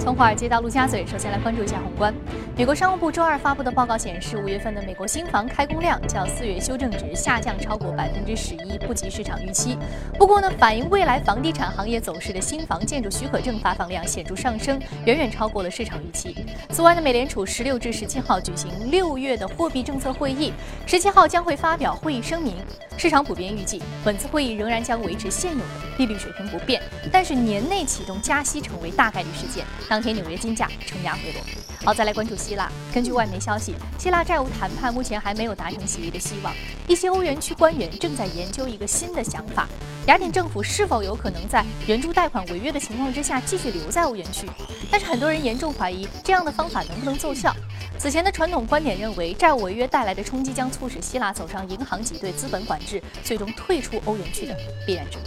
从华尔街到陆家嘴，首先来关注一下宏观。美国商务部周二发布的报告显示，五月份的美国新房开工量较四月修正值下降超过百分之十一，不及市场预期。不过呢，反映未来房地产行业走势的新房建筑许可证发放量显著上升，远远超过了市场预期。此外呢，美联储十六至十七号举行六月的货币政策会议，十七号将会发表会议声明。市场普遍预计，本次会议仍然将维持现有的利率水平不变，但是年内启动加息成为大概率事件。当天纽约金价承压回落。好，再来关注希腊。根据外媒消息，希腊债务谈判目前还没有达成协议的希望。一些欧元区官员正在研究一个新的想法：雅典政府是否有可能在援助贷款违约的情况之下继续留在欧元区？但是很多人严重怀疑这样的方法能不能奏效。此前的传统观点认为，债务违约带来的冲击将促使希腊走上银行挤兑、资本管制，最终退出欧元区的必然之路。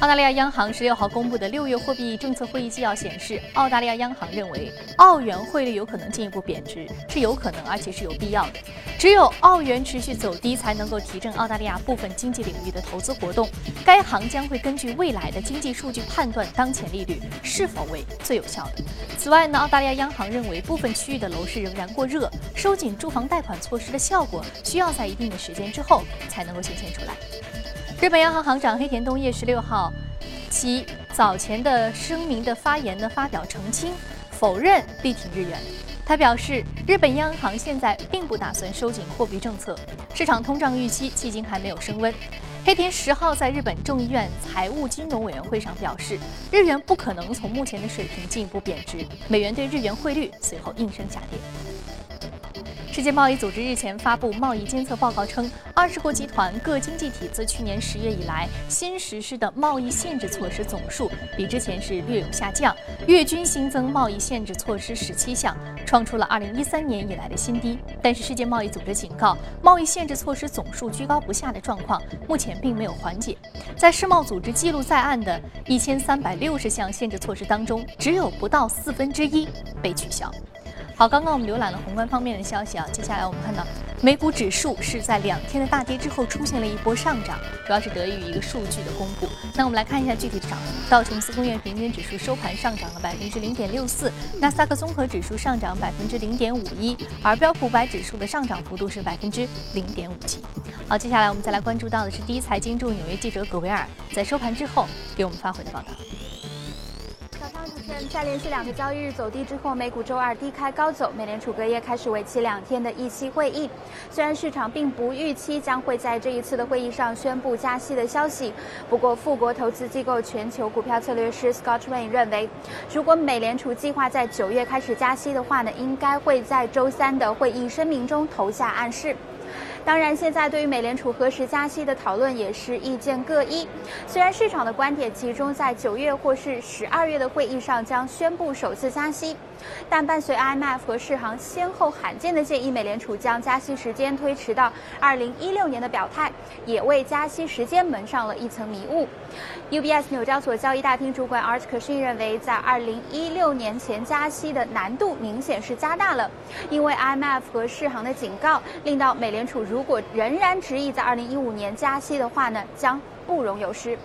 澳大利亚央行十六号公布的六月货币政策会议纪要显示，澳大利亚央行认为澳元汇率有可能进一步贬值，是有可能而且是有必要的。只有澳元持续走低，才能够提振澳大利亚部分经济领域的投资活动。该行将会根据未来的经济数据判断当前利率是否为最有效的。此外呢，澳大利亚央行认为部分区域的楼市仍然过热，收紧住房贷款措施的效果需要在一定的时间之后才能够显现出来。日本央行行长黑田东彦十六号，其早前的声明的发言呢发表澄清，否认力挺日元。他表示，日本央行现在并不打算收紧货币政策，市场通胀预期迄今还没有升温。黑田十号在日本众议院财务金融委员会上表示，日元不可能从目前的水平进一步贬值，美元对日元汇率随后应声下跌。世界贸易组织日前发布贸易监测报告称，二十国集团各经济体自去年十月以来新实施的贸易限制措施总数比之前是略有下降，月均新增贸易限制措施十七项，创出了二零一三年以来的新低。但是世界贸易组织警告，贸易限制措施总数居高不下的状况目前并没有缓解。在世贸组织记录在案的一千三百六十项限制措施当中，只有不到四分之一被取消。好，刚刚我们浏览了宏观方面的消息啊，接下来我们看到美股指数是在两天的大跌之后出现了一波上涨，主要是得益于一个数据的公布。那我们来看一下具体的涨幅，道琼斯工业平均指数收盘上涨了百分之零点六四，纳斯达克综合指数上涨百分之零点五一，而标普五百指数的上涨幅度是百分之零点五七。好，接下来我们再来关注到的是第一财经驻纽约记者葛维尔在收盘之后给我们发回的报道。在连续两个交易日走低之后，美股周二低开高走。美联储隔夜开始为期两天的议息会议，虽然市场并不预期将会在这一次的会议上宣布加息的消息，不过富国投资机构全球股票策略师 Scott Rain 认为，如果美联储计划在九月开始加息的话呢，应该会在周三的会议声明中投下暗示。当然，现在对于美联储何时加息的讨论也是意见各异。虽然市场的观点集中在九月或是十二月的会议上将宣布首次加息。但伴随 IMF 和世行先后罕见的建议美联储将加息时间推迟到二零一六年的表态，也为加息时间蒙上了一层迷雾。UBS 纽交所交易大厅主管 Art k e r s h i n 认为，在二零一六年前加息的难度明显是加大了，因为 IMF 和世行的警告，令到美联储如果仍然执意在二零一五年加息的话呢，将不容有失。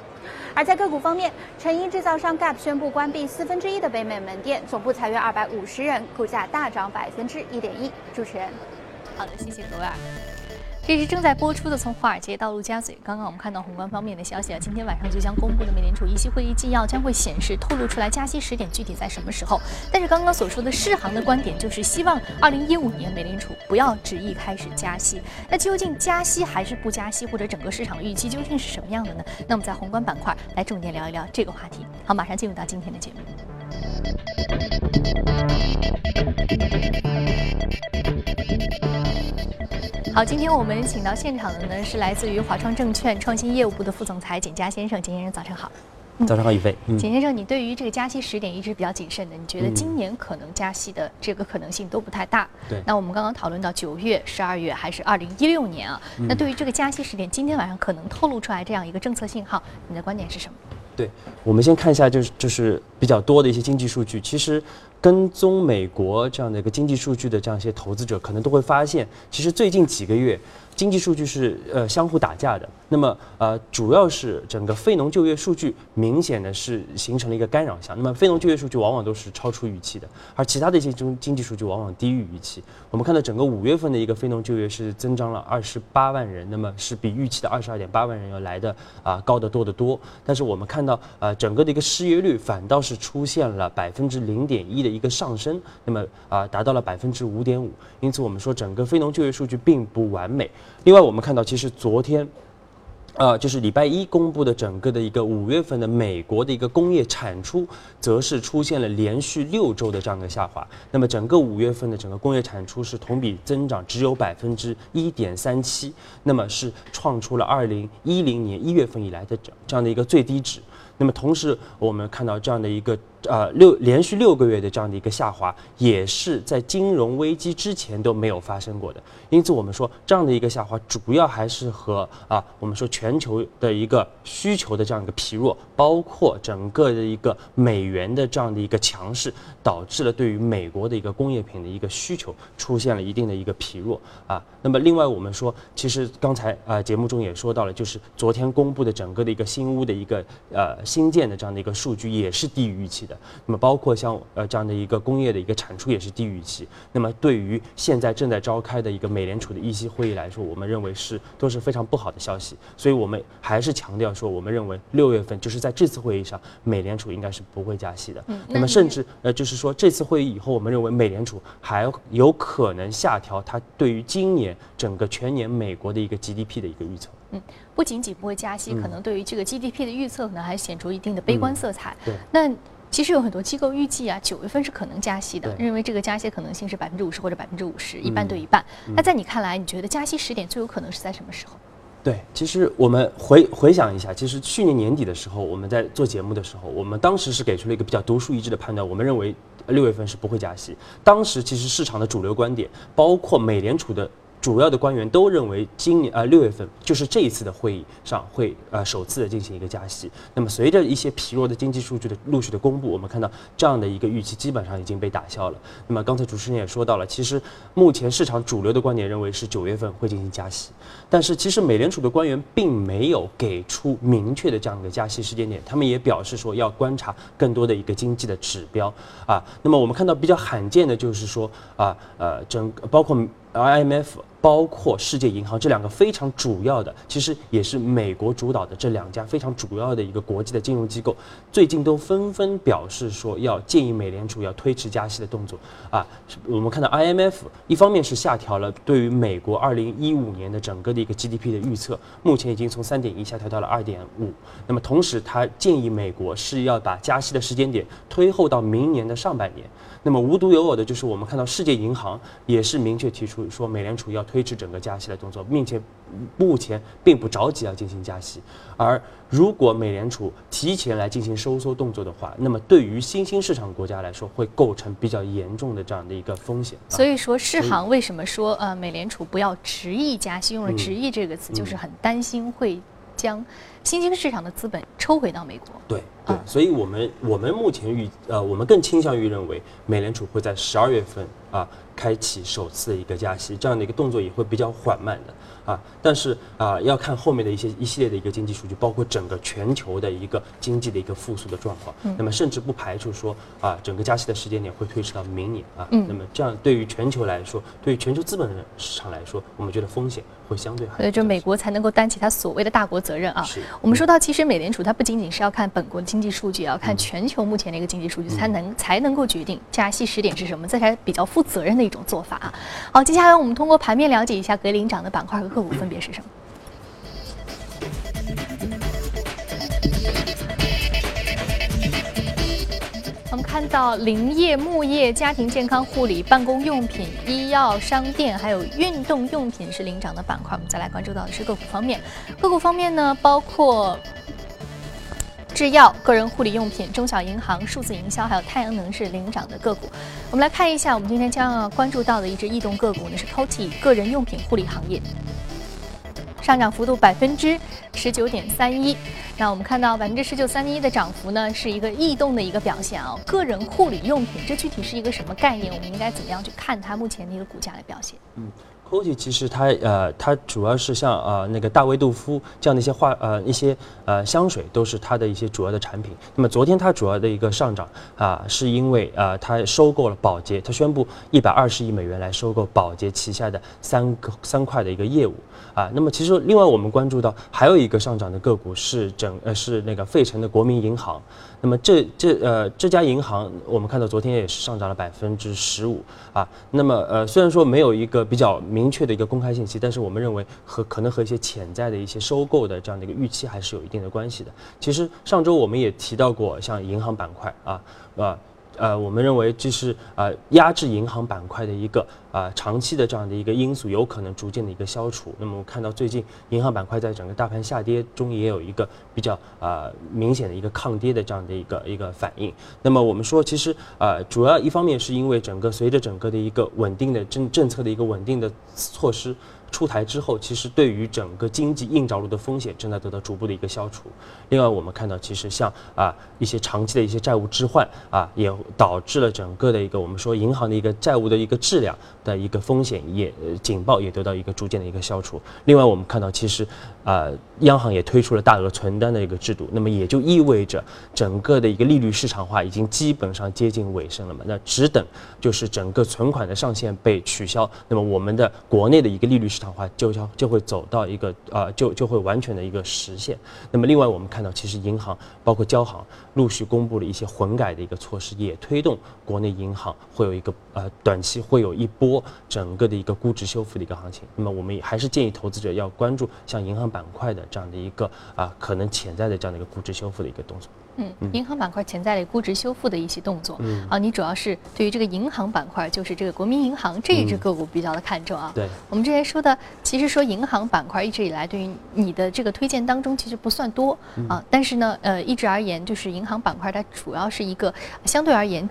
而在个股方面，成衣制造商 Gap 宣布关闭四分之一的北美门店，总部裁员二百五十人，股价大涨百分之一点一。主持人，好的，谢谢各位。这是正在播出的《从华尔街到陆家嘴》。刚刚我们看到宏观方面的消息啊，今天晚上就将公布的美联储议息会议纪要将会显示透露出来加息时点具体在什么时候。但是刚刚所说的世行的观点就是希望2015年美联储不要执意开始加息。那究竟加息还是不加息，或者整个市场预期究竟是什么样的呢？那我们在宏观板块来重点聊一聊这个话题。好，马上进入到今天的节目。好，今天我们请到现场的呢是来自于华创证券创新业务部的副总裁简佳先生，简先生早上好。早上好，宇飞。简先生，你对于这个加息时点一直比较谨慎的，你觉得今年可能加息的这个可能性都不太大。对。那我们刚刚讨论到九月、十二月还是二零一六年啊？那对于这个加息时点，今天晚上可能透露出来这样一个政策信号，你的观点是什么？对，我们先看一下，就是就是比较多的一些经济数据，其实跟踪美国这样的一个经济数据的这样一些投资者，可能都会发现，其实最近几个月。经济数据是呃相互打架的，那么呃主要是整个非农就业数据明显的是形成了一个干扰项，那么非农就业数据往往都是超出预期的，而其他的一些经经济数据往往低于预期。我们看到整个五月份的一个非农就业是增长了二十八万人，那么是比预期的二十二点八万人要来的啊高得多得多。但是我们看到呃整个的一个失业率反倒是是出现了百分之零点一的一个上升，那么啊达到了百分之五点五。因此我们说整个非农就业数据并不完美。另外，我们看到，其实昨天，呃，就是礼拜一公布的整个的一个五月份的美国的一个工业产出，则是出现了连续六周的这样的下滑。那么，整个五月份的整个工业产出是同比增长只有百分之一点三七，那么是创出了二零一零年一月份以来的这样的一个最低值。那么，同时我们看到这样的一个。呃，六连续六个月的这样的一个下滑，也是在金融危机之前都没有发生过的。因此，我们说这样的一个下滑，主要还是和啊，我们说全球的一个需求的这样一个疲弱，包括整个的一个美元的这样的一个强势，导致了对于美国的一个工业品的一个需求出现了一定的一个疲弱啊。那么，另外我们说，其实刚才啊节目中也说到了，就是昨天公布的整个的一个新屋的一个呃新建的这样的一个数据，也是低于预期的。那么包括像呃这样的一个工业的一个产出也是低于预期。那么对于现在正在召开的一个美联储的议息会议来说，我们认为是都是非常不好的消息。所以我们还是强调说，我们认为六月份就是在这次会议上，美联储应该是不会加息的。那么甚至呃就是说这次会议以后，我们认为美联储还有可能下调它对于今年整个全年美国的一个 GDP 的一个预测。嗯，不仅仅不会加息，可能对于这个 GDP 的预测可能还显出一定的悲观色彩。对，那。其实有很多机构预计啊，九月份是可能加息的，认为这个加息可能性是百分之五十或者百分之五十，一半对一半。那在你看来，你觉得加息时点最有可能是在什么时候？对，其实我们回回想一下，其实去年年底的时候，我们在做节目的时候，我们当时是给出了一个比较独树一帜的判断，我们认为六月份是不会加息。当时其实市场的主流观点，包括美联储的。主要的官员都认为，今年呃六月份就是这一次的会议上会呃首次的进行一个加息。那么随着一些疲弱的经济数据的陆续的公布，我们看到这样的一个预期基本上已经被打消了。那么刚才主持人也说到了，其实目前市场主流的观点认为是九月份会进行加息，但是其实美联储的官员并没有给出明确的这样一个加息时间点，他们也表示说要观察更多的一个经济的指标啊。那么我们看到比较罕见的就是说啊呃整包括。IMF 包括世界银行这两个非常主要的，其实也是美国主导的这两家非常主要的一个国际的金融机构，最近都纷纷表示说要建议美联储要推迟加息的动作。啊，我们看到 IMF 一方面是下调了对于美国二零一五年的整个的一个 GDP 的预测，目前已经从三点一下调到了二点五。那么同时，他建议美国是要把加息的时间点推后到明年的上半年。那么无独有偶的就是，我们看到世界银行也是明确提出说，美联储要推迟整个加息的动作，并且目前并不着急要进行加息。而如果美联储提前来进行收缩动作的话，那么对于新兴市场国家来说，会构成比较严重的这样的一个风险。所以说，世行为什么说呃，美联储不要执意加息？用了“执意”这个词，就是很担心会。将新兴市场的资本抽回到美国。对对，所以我们我们目前预呃，我们更倾向于认为美联储会在十二月份啊开启首次的一个加息，这样的一个动作也会比较缓慢的。啊，但是啊，要看后面的一些一系列的一个经济数据，包括整个全球的一个经济的一个复苏的状况。嗯。那么，甚至不排除说啊，整个加息的时间点会推迟到明年啊。嗯。那么，这样对于全球来说，对于全球资本市场来说，我们觉得风险会相对。所以，就美国才能够担起它所谓的大国责任啊。我们说到，其实美联储它不仅仅是要看本国的经济数据，也要看全球目前的一个经济数据，才能才能够决定加息时点是什么，这才比较负责任的一种做法啊。好，接下来我们通过盘面了解一下格林涨的板块和个股分别是什么。我们看到林业、牧业、家庭健康护理、办公用品、医药、商店，还有运动用品是领涨的板块。我们再来关注到的是个股方面，个股方面呢，包括制药、个人护理用品、中小银行、数字营销，还有太阳能是领涨的个股。我们来看一下，我们今天将要关注到的一只异动个股呢，是 Coty 个人用品护理行业。上涨幅度百分之十九点三一。那我们看到百分之十九三一的涨幅呢，是一个异动的一个表现啊。个人护理用品，这具体是一个什么概念？我们应该怎么样去看它目前的一个股价的表现？嗯。Coty 其实它呃，它主要是像呃那个大卫杜夫这样的一些化呃一些呃香水都是它的一些主要的产品。那么昨天它主要的一个上涨啊，是因为啊它收购了宝洁，它宣布一百二十亿美元来收购宝洁旗下的三个三块的一个业务啊。那么其实另外我们关注到还有一个上涨的个股是整呃是那个费城的国民银行。那么这这呃这家银行我们看到昨天也是上涨了百分之十五啊。那么呃虽然说没有一个比较明确的一个公开信息，但是我们认为和可能和一些潜在的一些收购的这样的一个预期还是有一定的关系的。其实上周我们也提到过，像银行板块啊，啊。呃，呃我们认为这是呃压制银行板块的一个啊长期的这样的一个因素，有可能逐渐的一个消除。那么我看到最近银行板块在整个大盘下跌中也有一个比较啊明显的一个抗跌的这样的一个一个反应。那么我们说，其实呃主要一方面是因为整个随着整个的一个稳定的政政策的一个稳定的措施。出台之后，其实对于整个经济硬着陆的风险正在得到逐步的一个消除。另外，我们看到，其实像啊一些长期的一些债务置换啊，也导致了整个的一个我们说银行的一个债务的一个质量的一个风险也警报也得到一个逐渐的一个消除。另外，我们看到，其实啊央行也推出了大额存单的一个制度，那么也就意味着整个的一个利率市场化已经基本上接近尾声了嘛？那只等就是整个存款的上限被取消，那么我们的国内的一个利率市场化就将就会走到一个啊，就就会完全的一个实现。那么另外我们看到，其实银行包括交行陆续公布了一些混改的一个措施，也推动国内银行会有一个呃短期会有一波整个的一个估值修复的一个行情。那么我们也还是建议投资者要关注像银行板块的这样的一个啊可能潜在的这样的一个估值修复的一个动作。嗯，银行板块潜在的估值修复的一些动作，嗯，啊，你主要是对于这个银行板块，就是这个国民银行这一只个股比较的看重啊。对，我们之前说的，其实说银行板块一直以来对于你的这个推荐当中其实不算多啊，但是呢，呃，一直而言，就是银行板块它主要是一个相对而言。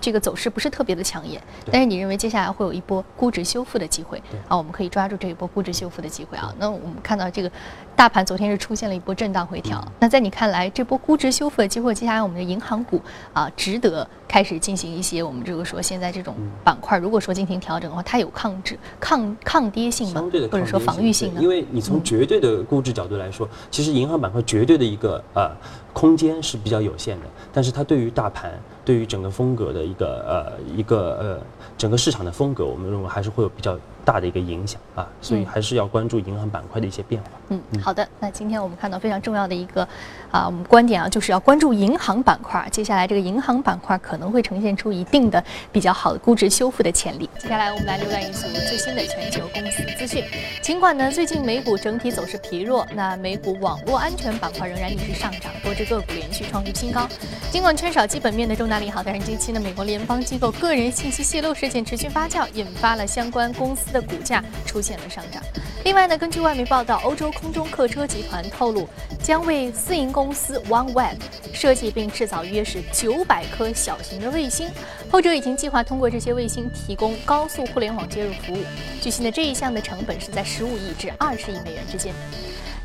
这个走势不是特别的抢眼，但是你认为接下来会有一波估值修复的机会啊？我们可以抓住这一波估值修复的机会啊。那我们看到这个大盘昨天是出现了一波震荡回调，那在你看来，这波估值修复的机会，接下来我们的银行股啊，值得开始进行一些我们这个说现在这种板块，如果说进行调整的话，它有抗制、抗抗跌性吗？或者说防御性呢？因为你从绝对的估值角度来说，其实银行板块绝对的一个呃空间是比较有限的，但是它对于大盘。对于整个风格的一个呃一个呃整个市场的风格，我们认为还是会有比较。大的一个影响啊，所以还是要关注银行板块的一些变化。嗯，嗯好的。那今天我们看到非常重要的一个啊，我们观点啊，就是要关注银行板块。接下来这个银行板块可能会呈现出一定的比较好的估值修复的潜力。接下来我们来浏览一组最新的全球公司资讯。尽管呢最近美股整体走势疲弱，那美股网络安全板块仍然一直上涨，多只个股连续创出新高。尽管缺少基本面的重大利好，但是近期呢美国联邦机构个人信息泄露事件持续发酵，引发了相关公司的。股价出现了上涨。另外呢，根据外媒报道，欧洲空中客车集团透露，将为私营公司 OneWeb 设计并制造约是九百颗小型的卫星，后者已经计划通过这些卫星提供高速互联网接入服务。据悉呢，这一项的成本是在十五亿至二十亿美元之间。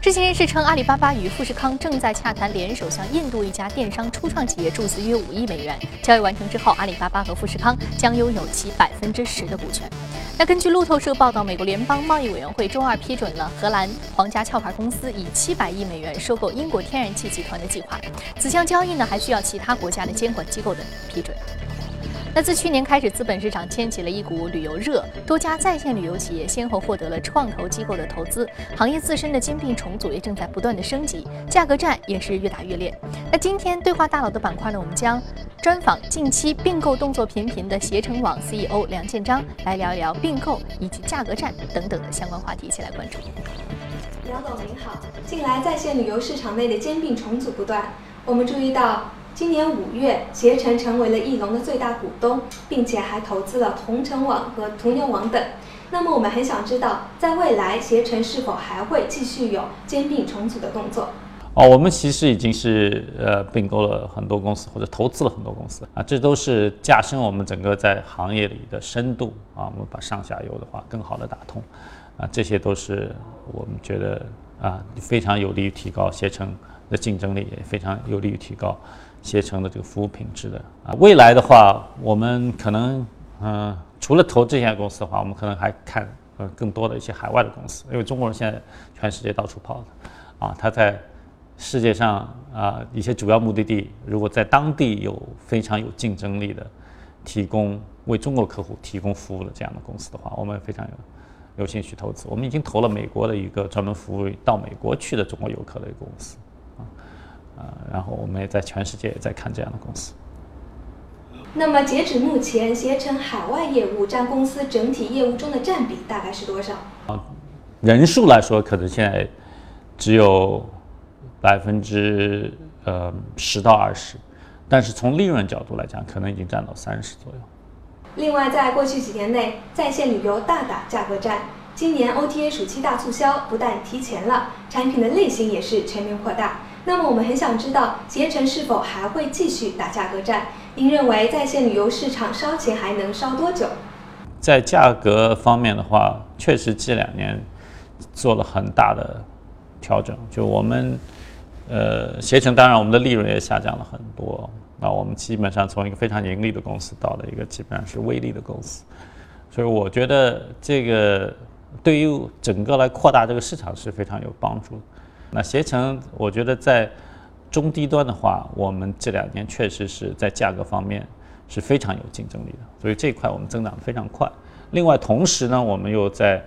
知情人士称，阿里巴巴与富士康正在洽谈联手向印度一家电商初创企业注资约五亿美元。交易完成之后，阿里巴巴和富士康将拥有其百分之十的股权。那根据路透社报道，美国联邦贸易委员会周二批准了荷兰皇家壳牌公司以七百亿美元收购英国天然气集团的计划。此项交易呢，还需要其他国家的监管机构的批准。那自去年开始，资本市场掀起了一股旅游热，多家在线旅游企业先后获得了创投机构的投资，行业自身的兼并重组也正在不断的升级，价格战也是越打越烈。那今天对话大佬的板块呢，我们将专访近期并购动作频频的携程网 CEO 梁建章，来聊一聊并购以及价格战等等的相关话题，一起来关注。梁总您好，近来在线旅游市场内的兼并重组不断，我们注意到。今年五月，携程成为了翼龙的最大股东，并且还投资了同城网和途牛网等。那么，我们很想知道，在未来，携程是否还会继续有兼并重组的动作？哦，我们其实已经是呃并购了很多公司，或者投资了很多公司啊，这都是加深我们整个在行业里的深度啊。我们把上下游的话更好的打通。啊，这些都是我们觉得啊非常有利于提高携程的竞争力，也非常有利于提高携程的这个服务品质的啊。未来的话，我们可能嗯，除了投这些公司的话，我们可能还看呃更多的一些海外的公司，因为中国人现在全世界到处跑啊，他在世界上啊一些主要目的地，如果在当地有非常有竞争力的提供为中国客户提供服务的这样的公司的话，我们非常有。有兴趣投资，我们已经投了美国的一个专门服务到美国去的中国游客的一个公司，啊，啊，然后我们也在全世界也在看这样的公司。那么截止目前，携程海外业务占公司整体业务中的占比大概是多少？啊，人数来说，可能现在只有百分之呃十到二十，但是从利润角度来讲，可能已经占到三十左右。另外，在过去几年内，在线旅游大打价格战。今年 OTA 暑期大促销不但提前了，产品的类型也是全面扩大。那么，我们很想知道，携程是否还会继续打价格战？您认为在线旅游市场烧钱还能烧多久？在价格方面的话，确实这两年做了很大的调整。就我们，呃，携程当然我们的利润也下降了很多。那我们基本上从一个非常盈利的公司到了一个基本上是微利的公司，所以我觉得这个对于整个来扩大这个市场是非常有帮助。那携程，我觉得在中低端的话，我们这两年确实是在价格方面是非常有竞争力的，所以这一块我们增长非常快。另外，同时呢，我们又在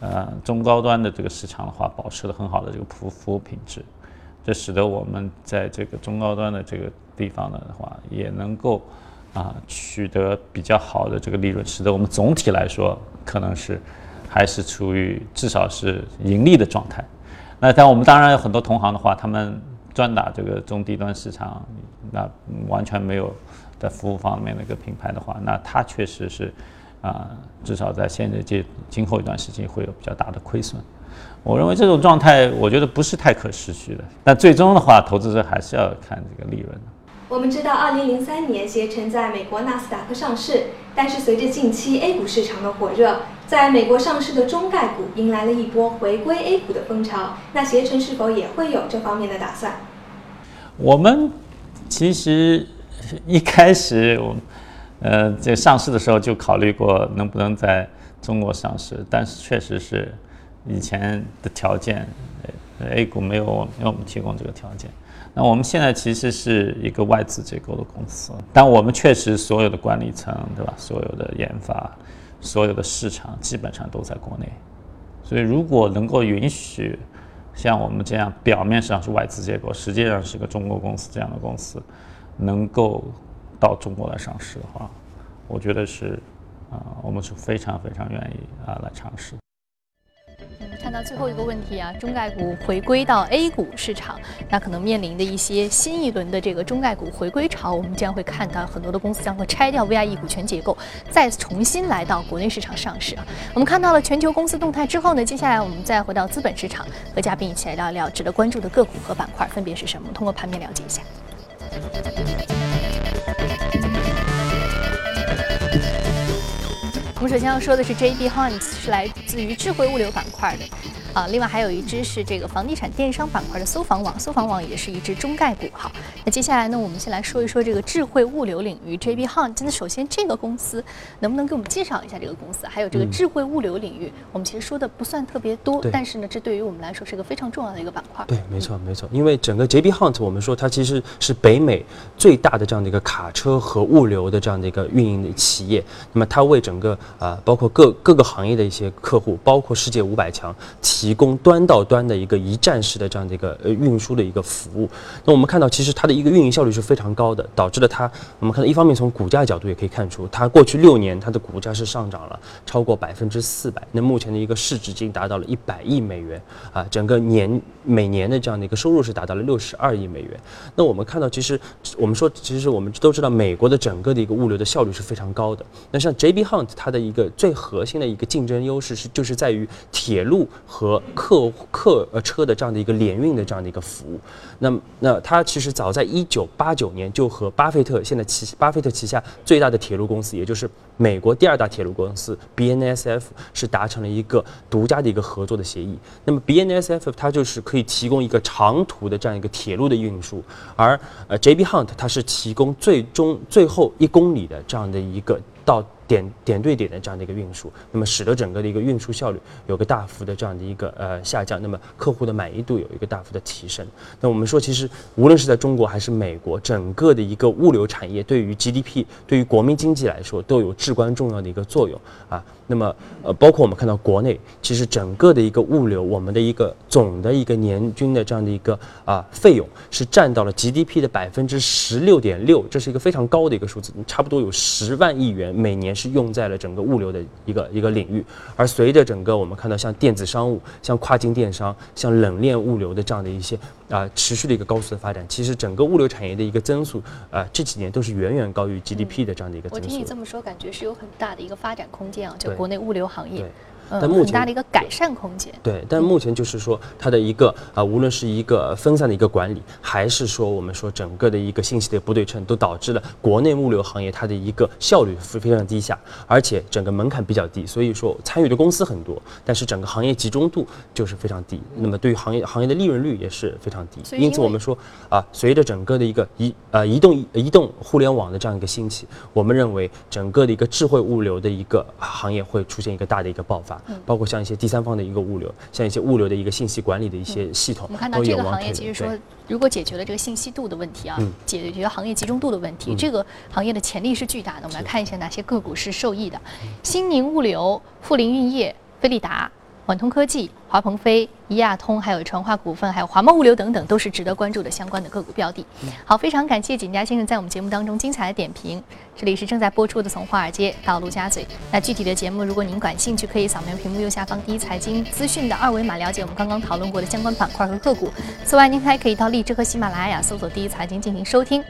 呃中高端的这个市场的话，保持了很好的这个服服务品质。这使得我们在这个中高端的这个地方的话，也能够啊取得比较好的这个利润，使得我们总体来说可能是还是处于至少是盈利的状态。那但我们当然有很多同行的话，他们专打这个中低端市场，那完全没有在服务方面的一个品牌的话，那它确实是啊至少在现在这今后一段时间会有比较大的亏损。我认为这种状态，我觉得不是太可持续的。但最终的话，投资者还是要看这个利润的。我们知道，二零零三年携程在美国纳斯达克上市，但是随着近期 A 股市场的火热，在美国上市的中概股迎来了一波回归 A 股的风潮。那携程是否也会有这方面的打算？我们其实一开始，我呃这上市的时候就考虑过能不能在中国上市，但是确实是。以前的条件，A 股没有给我们提供这个条件。那我们现在其实是一个外资结构的公司，但我们确实所有的管理层，对吧？所有的研发，所有的市场基本上都在国内。所以，如果能够允许像我们这样表面上是外资结构，实际上是个中国公司这样的公司，能够到中国来上市的话，我觉得是啊，我们是非常非常愿意啊来尝试。看到最后一个问题啊，中概股回归到 A 股市场，那可能面临的一些新一轮的这个中概股回归潮，我们将会看到很多的公司将会拆掉 VIE 股权结构，再重新来到国内市场上市啊。我们看到了全球公司动态之后呢，接下来我们再回到资本市场，和嘉宾一起来聊一聊值得关注的个股和板块分别是什么，通过盘面了解一下。我们首先要说的是 JB Hunt，是来自于智慧物流板块的。啊，另外还有一只是这个房地产电商板块的搜房网，搜房网也是一只中概股。哈，那接下来呢，我们先来说一说这个智慧物流领域，JB Hunt。那首先这个公司能不能给我们介绍一下这个公司？还有这个智慧物流领域，我们其实说的不算特别多，但是呢，这对于我们来说是个非常重要的一个板块。对，没错没错，因为整个 JB Hunt，我们说它其实是北美最大的这样的一个卡车和物流的这样的一个运营的企业。那么它为整个啊，包括各各个行业的一些客户，包括世界五百强提。提供端到端的一个一站式的这样的一个呃运输的一个服务，那我们看到其实它的一个运营效率是非常高的，导致了它我们看到一方面从股价角度也可以看出，它过去六年它的股价是上涨了超过百分之四百，那目前的一个市值已经达到了一百亿美元啊，整个年每年的这样的一个收入是达到了六十二亿美元。那我们看到其实我们说其实我们都知道美国的整个的一个物流的效率是非常高的，那像 JB Hunt 它的一个最核心的一个竞争优势是就是在于铁路和客客呃车的这样的一个联运的这样的一个服务。那么那它其实早在一九八九年就和巴菲特现在旗巴菲特旗下最大的铁路公司，也就是美国第二大铁路公司 BNSF 是达成了一个独家的一个合作的协议。那么 BNSF 它就是可以提供一个长途的这样一个铁路的运输，而呃 JB Hunt 它是提供最终最后一公里的这样的一个到。点点对点的这样的一个运输，那么使得整个的一个运输效率有个大幅的这样的一个呃下降，那么客户的满意度有一个大幅的提升。那我们说，其实无论是在中国还是美国，整个的一个物流产业对于 GDP、对于国民经济来说都有至关重要的一个作用啊。那么呃，包括我们看到国内，其实整个的一个物流，我们的一个总的一个年均的这样的一个啊费用是占到了 GDP 的百分之十六点六，这是一个非常高的一个数字，差不多有十万亿元每年。是用在了整个物流的一个一个领域，而随着整个我们看到像电子商务、像跨境电商、像冷链物流的这样的一些啊持续的一个高速的发展，其实整个物流产业的一个增速啊这几年都是远远高于 GDP 的这样的一个增速。我听你这么说，感觉是有很大的一个发展空间啊，就国内物流行业。但目前很大的一个改善空间。对，但目前就是说它的一个啊，无论是一个分散的一个管理，还是说我们说整个的一个信息的不对称，都导致了国内物流行业它的一个效率非非常低下，而且整个门槛比较低，所以说参与的公司很多，但是整个行业集中度就是非常低。那么对于行业行业的利润率也是非常低。因此我们说啊，随着整个的一个移呃移动移动互联网的这样一个兴起，我们认为整个的一个智慧物流的一个行业会出现一个大的一个爆发。包括像一些第三方的一个物流，像一些物流的一个信息管理的一些系统，我们看到这个行业其实说，如果解决了这个信息度的问题啊，解决行业集中度的问题，这个行业的潜力是巨大的。我们来看一下哪些个股是受益的：新宁物流、富林运业、飞利达。缓通科技、华鹏飞、一亚通，还有传化股份，还有华贸物流等等，都是值得关注的相关的个股标的。好，非常感谢景佳先生在我们节目当中精彩的点评。这里是正在播出的《从华尔街到陆家嘴》。那具体的节目，如果您感兴趣，可以扫描屏幕右下方第一财经资讯的二维码，了解我们刚刚讨论过的相关板块和个股。此外，您还可以到荔枝和喜马拉雅搜索“第一财经”进行收听。